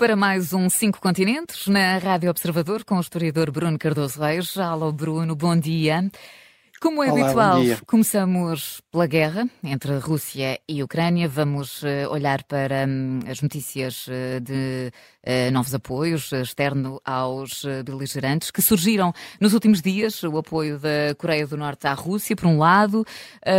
para mais um Cinco Continentes na Rádio Observador com o historiador Bruno Cardoso Reis. Alô, Bruno, bom dia. Como é Olá, habitual, começamos pela guerra entre Rússia e Ucrânia. Vamos uh, olhar para um, as notícias uh, de uh, novos apoios externo aos beligerantes que surgiram nos últimos dias. O apoio da Coreia do Norte à Rússia, por um lado.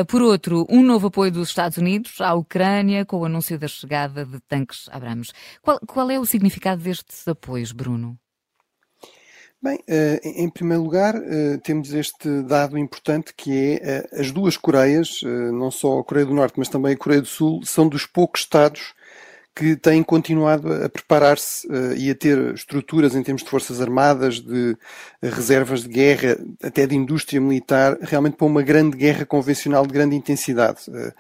por outro, um novo apoio dos Estados Unidos à Ucrânia com o anúncio da chegada de tanques Abrams. Qual, qual é o significado destes apoios, Bruno? Bem, eh, em primeiro lugar, eh, temos este dado importante que é eh, as duas Coreias, não só a Coreia do Norte, mas também a Coreia do Sul, são dos poucos Estados que têm continuado a preparar-se uh, e a ter estruturas em termos de forças armadas, de uh, reservas de guerra, até de indústria militar, realmente para uma grande guerra convencional de grande intensidade. Uh,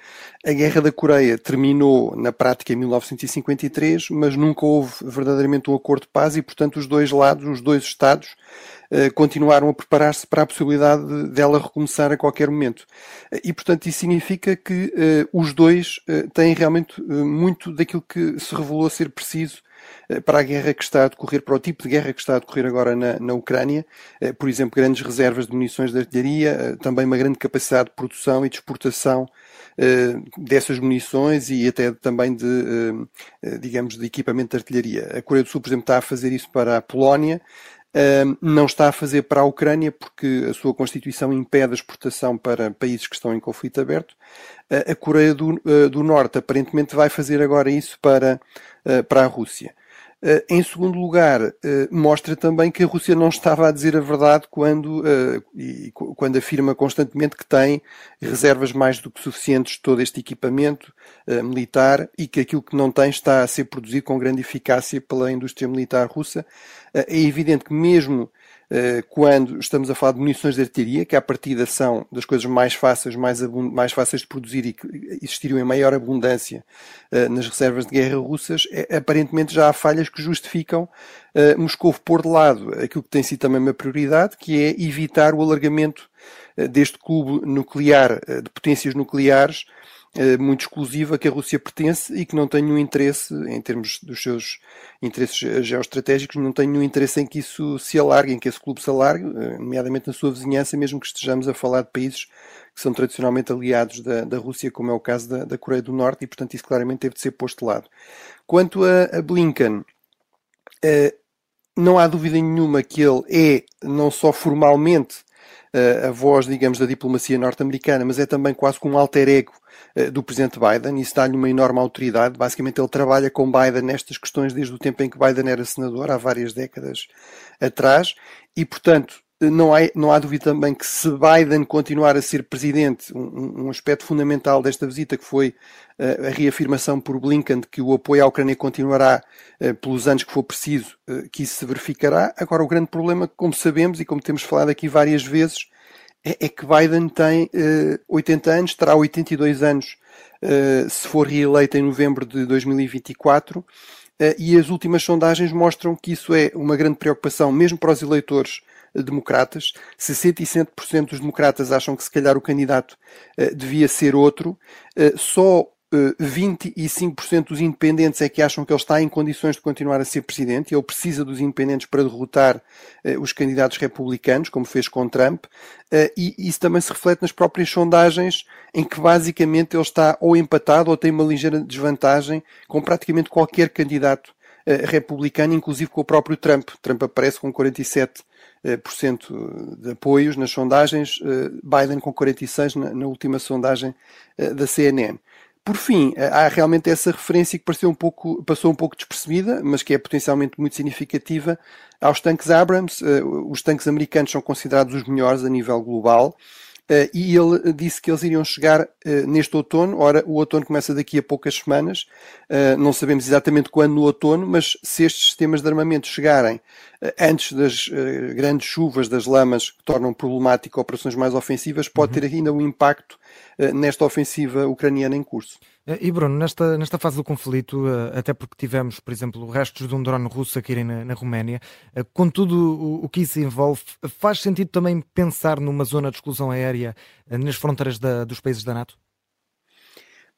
a Guerra da Coreia terminou na prática em 1953, mas nunca houve verdadeiramente um acordo de paz e, portanto, os dois lados, os dois Estados, eh, continuaram a preparar-se para a possibilidade de, dela recomeçar a qualquer momento. Eh, e, portanto, isso significa que uh, os dois têm realmente muito daquilo que se revelou ser preciso para a guerra que está a decorrer, para o tipo de guerra que está a decorrer agora na, na Ucrânia, por exemplo, grandes reservas de munições de artilharia, também uma grande capacidade de produção e de exportação dessas munições e até também de, digamos, de equipamento de artilharia. A Coreia do Sul, por exemplo, está a fazer isso para a Polónia, não está a fazer para a Ucrânia porque a sua Constituição impede a exportação para países que estão em conflito aberto. a Coreia do, uh, do Norte aparentemente vai fazer agora isso para, uh, para a Rússia. Uh, em segundo lugar, uh, mostra também que a Rússia não estava a dizer a verdade quando, uh, e, quando afirma constantemente que tem reservas mais do que suficientes de todo este equipamento militar e que aquilo que não tem está a ser produzido com grande eficácia pela indústria militar russa. é evidente que mesmo eh, quando estamos a falar de munições de artilharia, que à partida são das coisas mais fáceis, mais, mais fáceis de produzir e que existiriam em maior abundância uh, nas reservas de guerra russas, é, aparentemente já há falhas que justificam uh, Moscou pôr de lado aquilo que tem sido também uma prioridade, que é evitar o alargamento deste clube nuclear, de potências nucleares, eh, muito exclusiva que a Rússia pertence e que não tem nenhum interesse, em termos dos seus interesses geoestratégicos, não tem nenhum interesse em que isso se alargue, em que esse clube se alargue, eh, nomeadamente na sua vizinhança, mesmo que estejamos a falar de países que são tradicionalmente aliados da, da Rússia, como é o caso da, da, Coreia do Norte, e portanto isso claramente teve de ser posto de lado. Quanto a, a Blinken, eh, não há dúvida nenhuma que ele é, não só formalmente, a voz, digamos, da diplomacia norte-americana, mas é também quase como um alter ego eh, do presidente Biden. Isso dá-lhe uma enorme autoridade. Basicamente, ele trabalha com Biden nestas questões desde o tempo em que Biden era senador, há várias décadas atrás, e, portanto, não há, não há dúvida também que se Biden continuar a ser presidente, um, um aspecto fundamental desta visita que foi uh, a reafirmação por Blinken de que o apoio à Ucrânia continuará uh, pelos anos que for preciso, uh, que isso se verificará. Agora, o grande problema, como sabemos e como temos falado aqui várias vezes, é, é que Biden tem 80 anos, terá 82 anos se for reeleito em novembro de 2024. E as últimas sondagens mostram que isso é uma grande preocupação, mesmo para os eleitores democratas. 67% dos democratas acham que se calhar o candidato uh, devia ser outro. Uh, só 25% eh, dos independentes é que acham que ele está em condições de continuar a ser presidente. Ele precisa dos independentes para derrotar os candidatos republicanos, como fez com Trump. e isso também se reflete nas próprias sondagens, em que basicamente ele está ou empatado ou tem uma ligeira desvantagem com praticamente qualquer candidato republicano, inclusive com o próprio Trump. Trump aparece com 47 cento de apoios nas sondagens, eh, Biden com 46 na, na última sondagem da CNN. Por fim, há realmente essa referência que pareceu um pouco, passou um pouco despercebida, mas que é potencialmente muito significativa, aos tanques Abrams. Os tanques americanos são considerados os melhores a nível global. Uh, e ele disse que eles iriam chegar uh, neste outono. Ora, o outono começa daqui a poucas semanas. Uh, não sabemos exatamente quando no outono, mas se estes sistemas de armamento chegarem antes das grandes chuvas, das lamas que tornam problemático operações mais ofensivas, pode uhum. ter ainda um impacto nesta ofensiva ucraniana em curso. Eh, e Bruno, nesta, nesta fase do conflito, eh, até porque tivemos, por exemplo, restos de um drone russo a caírem na, na Roménia, eh, com tudo o, o, que isso envolve, faz sentido também pensar numa zona de exclusão aérea nas fronteiras da, dos países da NATO?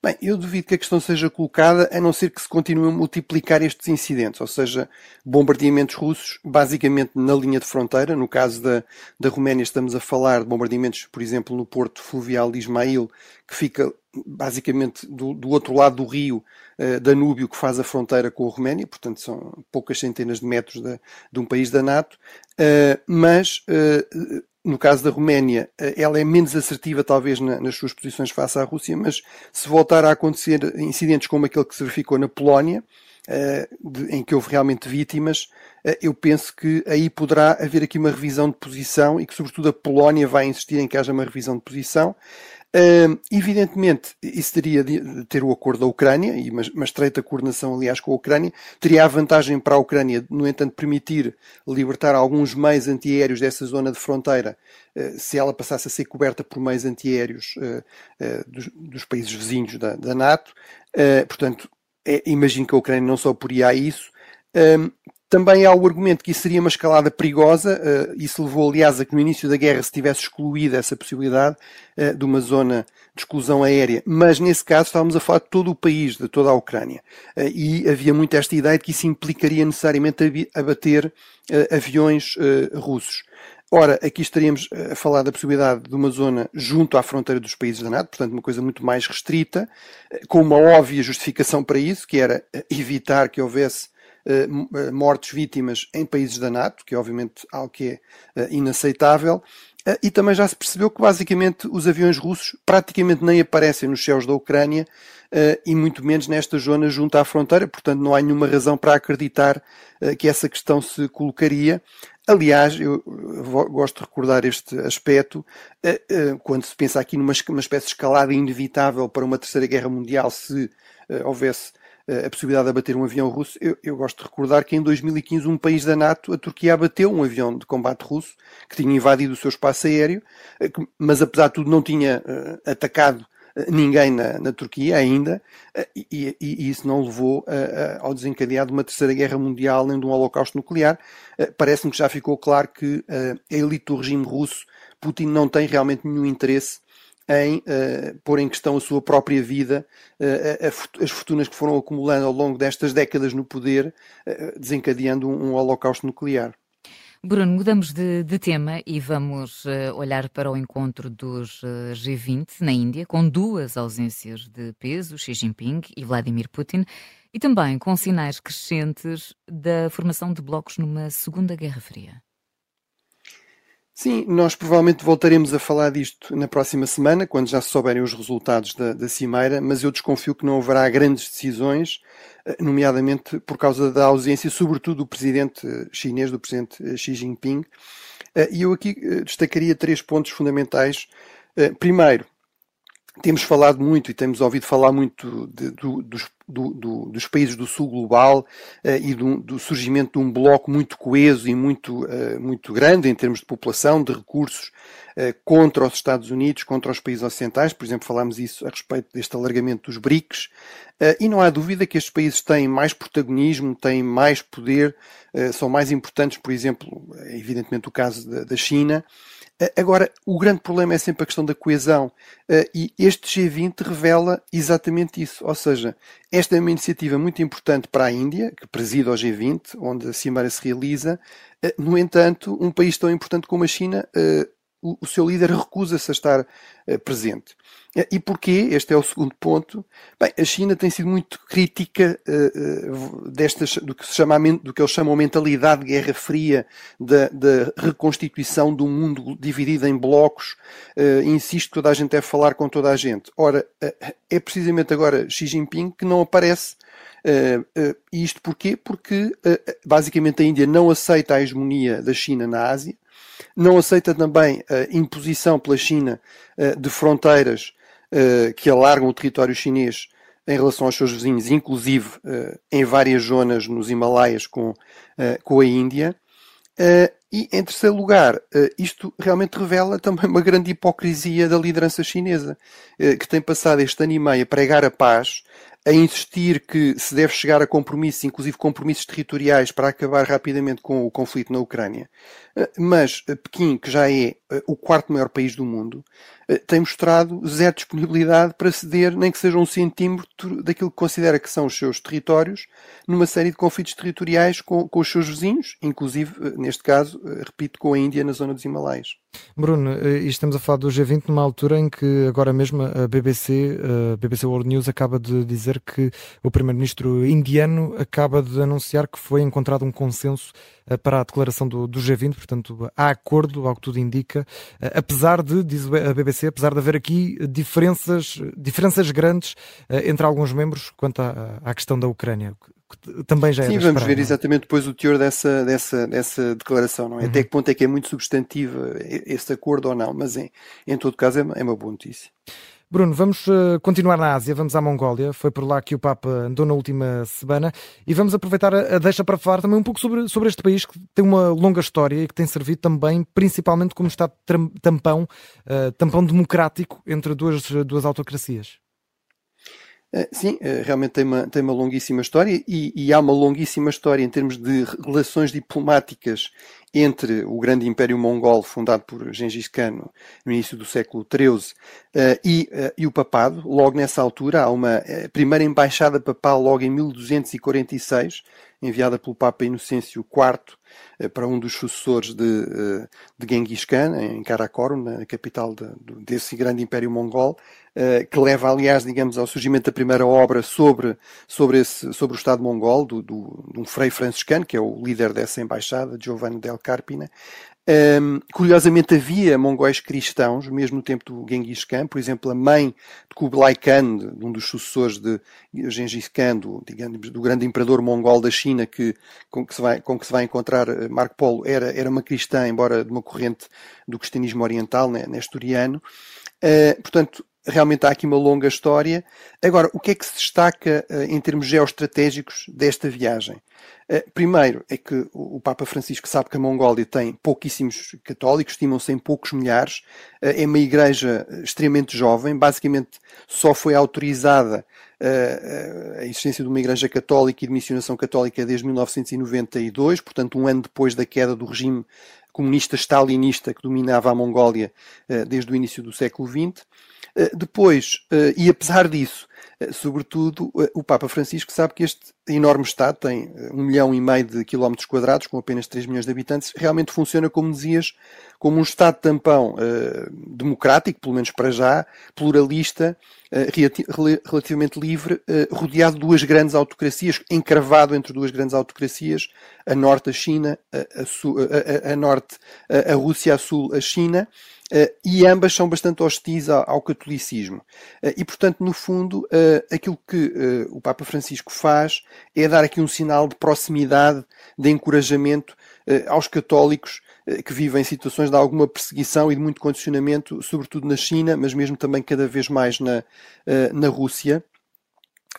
Bem, eu duvido que a questão seja colocada, a não ser que se continue a multiplicar estes incidentes, ou seja, bombardeamentos russos, basicamente na linha de fronteira. No caso da, da Roménia, estamos a falar de bombardeamentos, por exemplo, no porto fluvial de Ismail, que fica basicamente do, do outro lado do rio uh, Danúbio, que faz a fronteira com a Roménia, portanto são poucas centenas de metros de, de um país da NATO, uh, mas uh, no caso da Roménia, eh, ela é menos assertiva, talvez, na, nas suas posições face à Rússia, mas se voltar a acontecer incidentes como aquele que se verificou na Polónia, uh, de, em que houve realmente vítimas, uh, eu penso que aí poderá haver aqui uma revisão de posição e que, sobretudo, a Polónia vai insistir em que haja uma revisão de posição. Uh, evidentemente, isso teria de ter o acordo da Ucrânia, e uma, uma, estreita coordenação, aliás, com a Ucrânia, teria a vantagem para a Ucrânia, no entanto, permitir libertar alguns meios antiaéreos dessa zona de fronteira, uh, se ela passasse a ser coberta por meios antiaéreos uh, dos, dos, países vizinhos da, da NATO. portanto, é, imagino que a Ucrânia não só oporia a isso. Também há o argumento que isso seria uma escalada perigosa, uh, isso levou, aliás, a que no início da guerra se tivesse excluído essa possibilidade uh, de uma zona de exclusão aérea, mas nesse caso estávamos a falar de todo o país, de toda a Ucrânia, uh, e havia muito esta ideia de que isso implicaria necessariamente abater aviões russos. Ora, aqui estaríamos a falar da possibilidade de uma zona junto à fronteira dos países da NATO, portanto, uma coisa muito mais restrita, com uma óbvia justificação para isso, que era evitar que houvesse eh, eh, mortes vítimas em países da NATO, que é obviamente algo que é eh, inaceitável. E também já se percebeu que basicamente os aviões russos praticamente nem aparecem nos céus da Ucrânia e muito menos nesta zona junto à fronteira, portanto não há nenhuma razão para acreditar que essa questão se colocaria. Aliás, eu gosto de recordar este aspecto quando se pensa aqui numa espécie de escalada inevitável para uma terceira guerra mundial se houvesse a possibilidade de abater um avião russo. Eu, eu, gosto de recordar que em 2015 um país da NATO, a Turquia, abateu um avião de combate russo que tinha invadido o seu espaço aéreo, eh, mas apesar de tudo não tinha uh, atacado eh, ninguém na, na, Turquia ainda, e, e, e, isso não levou ao desencadear de uma terceira guerra mundial nem de um holocausto nuclear. Parece-me que já ficou claro que a elite do regime russo, Putin não tem realmente nenhum interesse em uh, pôr em questão a sua própria vida, uh, as fortunas que foram acumulando ao longo destas décadas no poder, uh, desencadeando um, um, holocausto nuclear. Bruno, mudamos de, de tema e vamos olhar para o encontro dos G20 na Índia, com duas ausências de peso, Xi Jinping e Vladimir Putin, e também com sinais crescentes da formação de blocos numa Segunda Guerra Fria. Sim, nós provavelmente voltaremos a falar disto na próxima semana, quando já se souberem os resultados da, da Cimeira, mas eu desconfio que não haverá grandes decisões, eh, nomeadamente por causa da ausência, sobretudo do presidente eh, chinês, do presidente eh, Xi Jinping. E eu aqui destacaria três pontos fundamentais. Primeiro, temos falado muito e temos ouvido falar muito de, do, dos, do, do, dos países do sul global uh, e do, surgimento de um bloco muito coeso e muito, uh, muito grande em termos de população, de recursos, uh, contra os Estados Unidos, contra os países ocidentais. Por exemplo, falámos isso a respeito deste alargamento dos BRICS. e não há dúvida que estes países têm mais protagonismo, têm mais poder, são mais importantes, por exemplo, evidentemente o caso da, da China. Agora, o grande problema é sempre a questão da coesão e este G20 revela exatamente isso. Ou seja, esta é uma iniciativa muito importante para a Índia, que preside ao G20, onde a Cimeira se realiza. No entanto, um país tão importante como a China o, seu líder recusa-se a estar uh, presente. E porquê? Este é o segundo ponto. Bem, a China tem sido muito crítica uh, destas, do que, se chama, do que eles chamam mentalidade de guerra fria, da, da reconstituição um mundo dividido em blocos. Uh, insisto que toda a gente deve falar com toda a gente. Ora, é precisamente agora Xi Jinping que não aparece Uh, uh, isto porquê? Porque uh, basicamente a Índia não aceita a hegemonia da China na Ásia, não aceita também a imposição pela China eh, de fronteiras eh, que alargam o território chinês em relação aos seus vizinhos, inclusive eh, em várias zonas nos Himalaias com, com a Índia. E, em terceiro lugar, isto realmente revela também uma grande hipocrisia da liderança chinesa, que tem passado este ano e meio a pregar a paz, a insistir que se deve chegar a compromissos, inclusive compromissos territoriais, para acabar rapidamente com o conflito na Ucrânia. mas Pequim, que já é o quarto maior país do mundo, tem mostrado zero disponibilidade para ceder, nem que seja um centímetro daquilo que considera que são os seus territórios, numa série de conflitos territoriais com, com os seus vizinhos, inclusive, neste caso, repito, com a Índia na zona dos Himalaias. Bruno, e estamos a falar do G20 numa altura em que agora mesmo a BBC, a BBC World News, acaba de dizer que o primeiro-ministro indiano acaba de anunciar que foi encontrado um consenso para a declaração do, do G20, portanto há acordo, ao que tudo indica, apesar de, diz a BBC, apesar de haver aqui diferenças, diferenças grandes entre alguns membros quanto à, à questão da Ucrânia também já é Sim, vamos ver é? exatamente depois o teor dessa, dessa, dessa declaração, não é? Uhum. Até que ponto é que é muito substantiva esse acordo ou não, mas em, em todo caso é uma, é uma boa notícia. Bruno, vamos uh, continuar na Ásia, vamos à Mongólia. Foi por lá que o Papa andou na última semana e vamos aproveitar a, deixa para falar também um pouco sobre, sobre este país que tem uma longa história e que tem servido também, principalmente como Estado tampão, uh, tampão democrático entre duas, duas autocracias. Eh, sim, realmente tem uma, tem uma longuíssima história e, e, há uma longuíssima história em termos de relações diplomáticas entre o grande Império Mongol, fundado por Gengis Khan no início do século XIII, eh, e, eh, e o papado. Logo nessa altura há uma eh, primeira embaixada papal, logo em 1246, enviada pelo Papa Inocêncio IV para um dos sucessores de, de Genghis Khan, em Karakorum, na capital de, desse grande Império Mongol, que leva, aliás, digamos, ao surgimento da primeira obra sobre, sobre, esse, sobre o Estado mongol, do, do, de um frei franciscano, que é o líder dessa embaixada, Giovanni del Carpina. Um, curiosamente havia mongóis cristãos, mesmo no tempo do Genghis Khan, por exemplo, a mãe de Kublai Khan, de um dos sucessores de Genghis Khan, do, digamos, do grande imperador mongol da China, que, com, que se vai, com que se vai encontrar eh, Marco Polo, era, era uma cristã, embora de uma corrente do cristianismo oriental, né, nestoriano. Uh, portanto, realmente há aqui uma longa história. Agora, o que é que se destaca uh, em termos geoestratégicos desta viagem? Uh, primeiro é que o, Papa Francisco sabe que a Mongólia tem pouquíssimos católicos, estimam-se em poucos milhares, uh, é uma igreja extremamente jovem, basicamente só foi autorizada a existência de uma igreja católica e de missionação católica desde 1992, portanto um ano depois da queda do regime comunista stalinista que dominava a Mongólia desde o início do século XX. Eh, depois, eh, e apesar disso, eh, sobretudo, o Papa Francisco sabe que este enorme Estado tem um milhão e meio de quilómetros quadrados, com apenas 3 milhões de habitantes, realmente funciona, como dizias, como um Estado tampão democrático, pelo menos para já, pluralista, relativamente livre, rodeado de duas grandes autocracias, encravado entre duas grandes autocracias, a norte a China, a, a, a, a norte a Rússia, a sul a China, e ambas são bastante hostis ao, catolicismo. Uh, e, portanto, no fundo, uh, aquilo que o Papa Francisco faz é dar aqui um sinal de proximidade, de encorajamento aos católicos que vivem situações de alguma perseguição e de muito condicionamento, sobretudo na China, mas mesmo também cada vez mais na, na Rússia.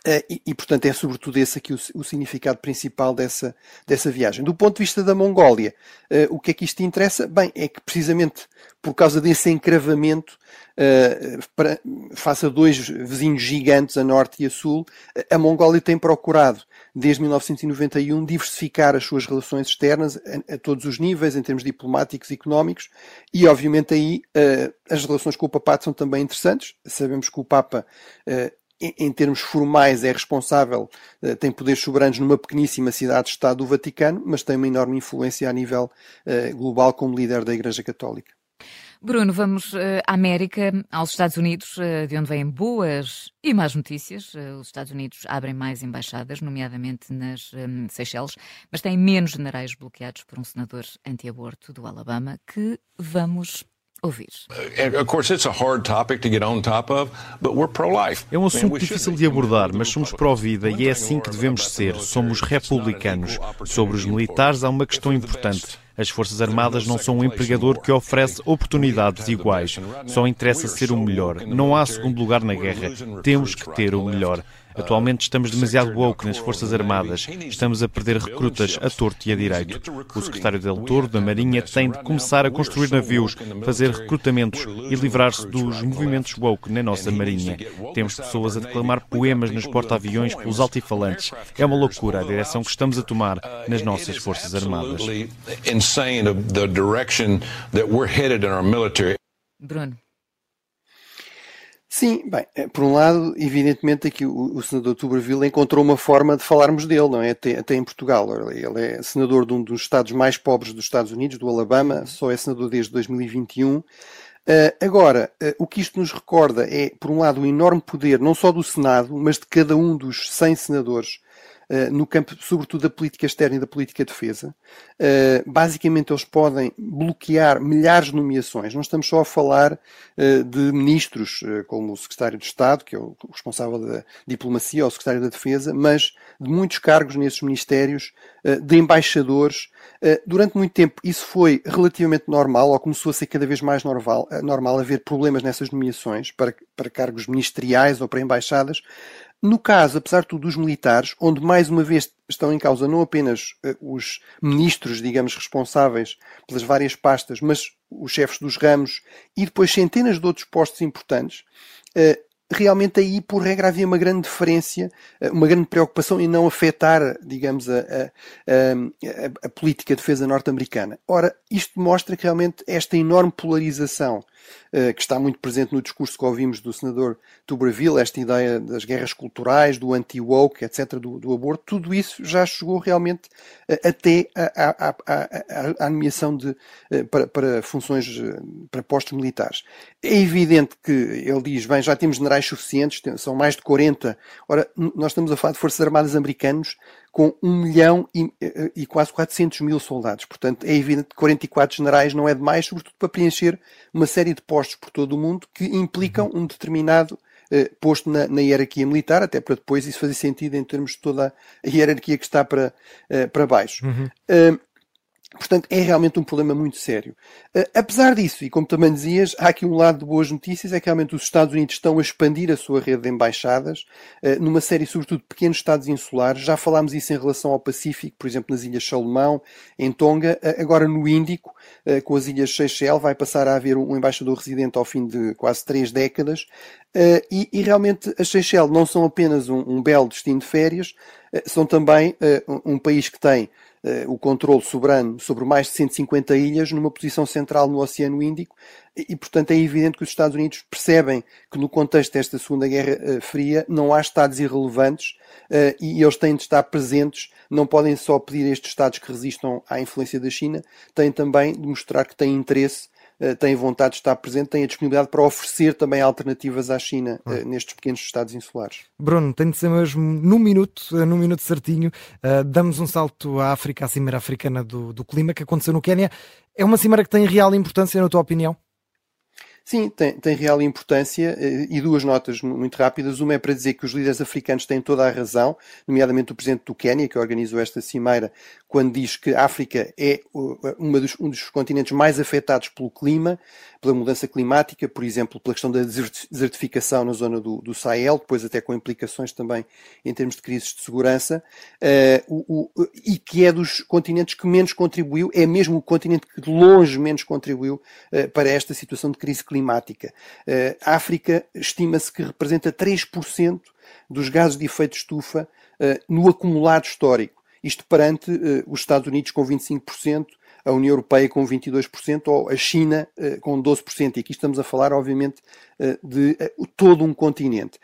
Uh, e, e, portanto, é sobretudo esse aqui o, o, significado principal dessa, dessa viagem. Do ponto de vista da Mongólia, uh, o que é que isto interessa? Bem, é que precisamente por causa desse encravamento, uh, para, face a dois vizinhos gigantes, a norte e a sul, a Mongólia tem procurado, desde 1991, diversificar as suas relações externas a, a todos os níveis, em termos diplomáticos e económicos, e obviamente aí as relações com o Papado são também interessantes. Sabemos que o Papa em termos formais, é responsável, eh, tem poderes soberanos numa pequeníssima cidade-estado do Vaticano, mas tem uma enorme influência a nível eh, global como líder da Igreja Católica. Bruno, vamos eh, à América, aos Estados Unidos, de onde vêm boas e más notícias. Os Estados Unidos abrem mais embaixadas, nomeadamente nas Seychelles, mas têm menos generais bloqueados por um senador anti-aborto do Alabama, que vamos ouvir. É um assunto difícil de abordar, mas somos pró-vida e é assim que devemos ser. Somos republicanos. Sobre os militares, há uma questão importante. As Forças Armadas não são um empregador que oferece oportunidades iguais. Só interessa ser o melhor. Não há segundo lugar na guerra. Temos que ter o melhor. Atualmente estamos demasiado woke nas Forças Armadas. Estamos a perder recrutas a torto e a direito. O secretário Del Toro da Marinha tem de começar a construir navios, fazer recrutamentos e livrar-se dos movimentos woke na nossa Marinha. Temos pessoas a declamar poemas nos porta-aviões pelos altifalantes. É uma loucura a direção que estamos a tomar nas nossas Forças Armadas. Bruno. Sim, bem, eh, por um lado, evidentemente aqui o, o senador Tuberville encontrou uma forma de falarmos dele, não é? Até, até, em Portugal. Ele é senador de um dos estados mais pobres dos Estados Unidos, do Alabama, só é senador desde 2021. Uh, eh, agora, uh, o que isto nos recorda é, por um lado, o enorme poder, não só do Senado, mas de cada um dos 100 senadores no campo, sobretudo, da política externa e da política de defesa. Uh, basicamente, eles podem bloquear milhares de nomeações. Não estamos só a falar uh, de ministros, como o secretário de Estado, que é o responsável da diplomacia, ou o secretário da Defesa, mas de muitos cargos nesses ministérios, de embaixadores. durante muito tempo, isso foi relativamente normal, ou começou a ser cada vez mais normal, normal haver problemas nessas nomeações para, para cargos ministeriais ou para embaixadas. No caso, apesar de tudo, dos militares, onde mais uma vez estão em causa não apenas uh, os ministros, digamos, responsáveis pelas várias pastas, mas os chefes dos ramos e depois centenas de outros postos importantes, uh, realmente aí, por regra, havia uma grande diferença, uh, uma grande preocupação em não afetar, digamos, a, a, a, a política de defesa norte-americana. Ora, isto mostra que realmente esta enorme polarização eh, que está muito presente no discurso que ouvimos do senador Tuberville, esta ideia das guerras culturais, do anti-woke, etc., do, do, aborto, tudo isso já chegou realmente eh, até à nomeação de, eh, para, para, funções, para postos militares. É evidente que ele diz, bem, já temos generais suficientes, são mais de 40. Ora, nós estamos a falar de Forças Armadas americanos com 1 milhão e, e, quase 400 mil soldados. Portanto, é evidente que 44 generais não é demais, sobretudo para preencher uma série de postos por todo o mundo que implicam um determinado eh, posto na, na, hierarquia militar, até para depois isso fazer sentido em termos de toda a hierarquia que está para, eh, para baixo. Uhum. Uh, Portanto, é realmente um problema muito sério. Uh, apesar disso, e como também dizias, há aqui um lado de boas notícias, é que realmente os Estados Unidos estão a expandir a sua rede de embaixadas uh, numa série, sobretudo, de pequenos Estados insulares. Já falámos isso em relação ao Pacífico, por exemplo, nas Ilhas Salomão, em Tonga, uh, agora no Índico, com as Ilhas Seychelles, vai passar a haver um embaixador residente ao fim de quase três décadas. E, e, realmente as Seychelles não são apenas um, um belo destino de férias, são também um país que tem o controle soberano sobre mais de 150 ilhas numa posição central no Oceano Índico. E, portanto, é evidente que os Estados Unidos percebem que no contexto desta Segunda Guerra uh, Fria não há Estados irrelevantes uh, e eles têm de estar presentes, não podem só pedir a estes Estados que resistam à influência da China, têm também de mostrar que têm interesse eh, têm vontade de estar presente, têm a disponibilidade para oferecer também alternativas à China hum. nestes pequenos estados insulares. Bruno, tem de ser mesmo num minuto, eh, num minuto certinho, uh, damos um salto à África, à Cimeira Africana do, do Clima, que aconteceu no Quênia. É uma cimeira que tem real importância, na tua opinião? Sim, tem, tem real importância eh, e duas notas muito rápidas. Uma é para dizer que os líderes africanos têm toda a razão, nomeadamente o presidente do Quênia, que organizou esta cimeira, quando diz que a África é dos, um dos continentes mais afetados pelo clima, pela mudança climática, por exemplo, pela questão da desertificação na zona do, do Sahel, depois até com implicações também em termos de crises de segurança, uh, o, o, e que é dos continentes que menos contribuiu, é mesmo o continente que de longe menos contribuiu uh, para esta situação de crise climática climática. Eh, a África estima-se que representa 3% dos gases de efeito estufa eh, no acumulado histórico. Isto perante eh, os Estados Unidos com 25%, a União Europeia com 22% ou a China uh, com 12%. E aqui estamos a falar, obviamente, uh, de uh, todo um continente.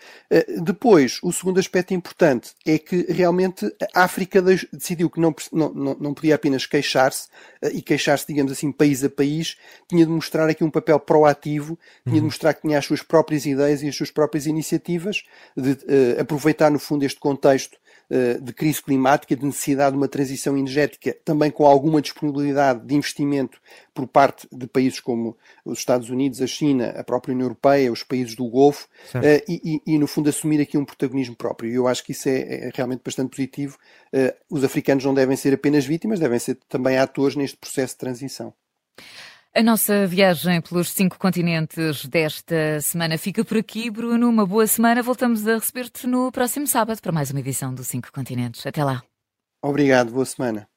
depois, o segundo aspecto importante é que realmente a África decidiu que não, não, não podia apenas queixar-se e queixar-se, digamos assim, país a país, tinha de mostrar aqui um papel proativo, tinha de uhum. mostrar que tinha as suas próprias ideias e as suas próprias iniciativas, de aproveitar, no fundo, este contexto eh, de crise climática, de necessidade de uma transição energética, também com alguma disponibilidade de investimento por parte de países como os Estados Unidos, a China, a própria União Europeia, os países do Golfo, uh, e, e, no fundo assumir aqui um protagonismo próprio. E eu acho que isso é, é realmente bastante positivo. Uh, os africanos não devem ser apenas vítimas, devem ser também atores neste processo de transição. A nossa viagem pelos cinco continentes desta semana fica por aqui. Bruno, uma boa semana. Voltamos a receber-te no próximo sábado para mais uma edição do Cinco Continentes. Até lá. Obrigado, boa semana.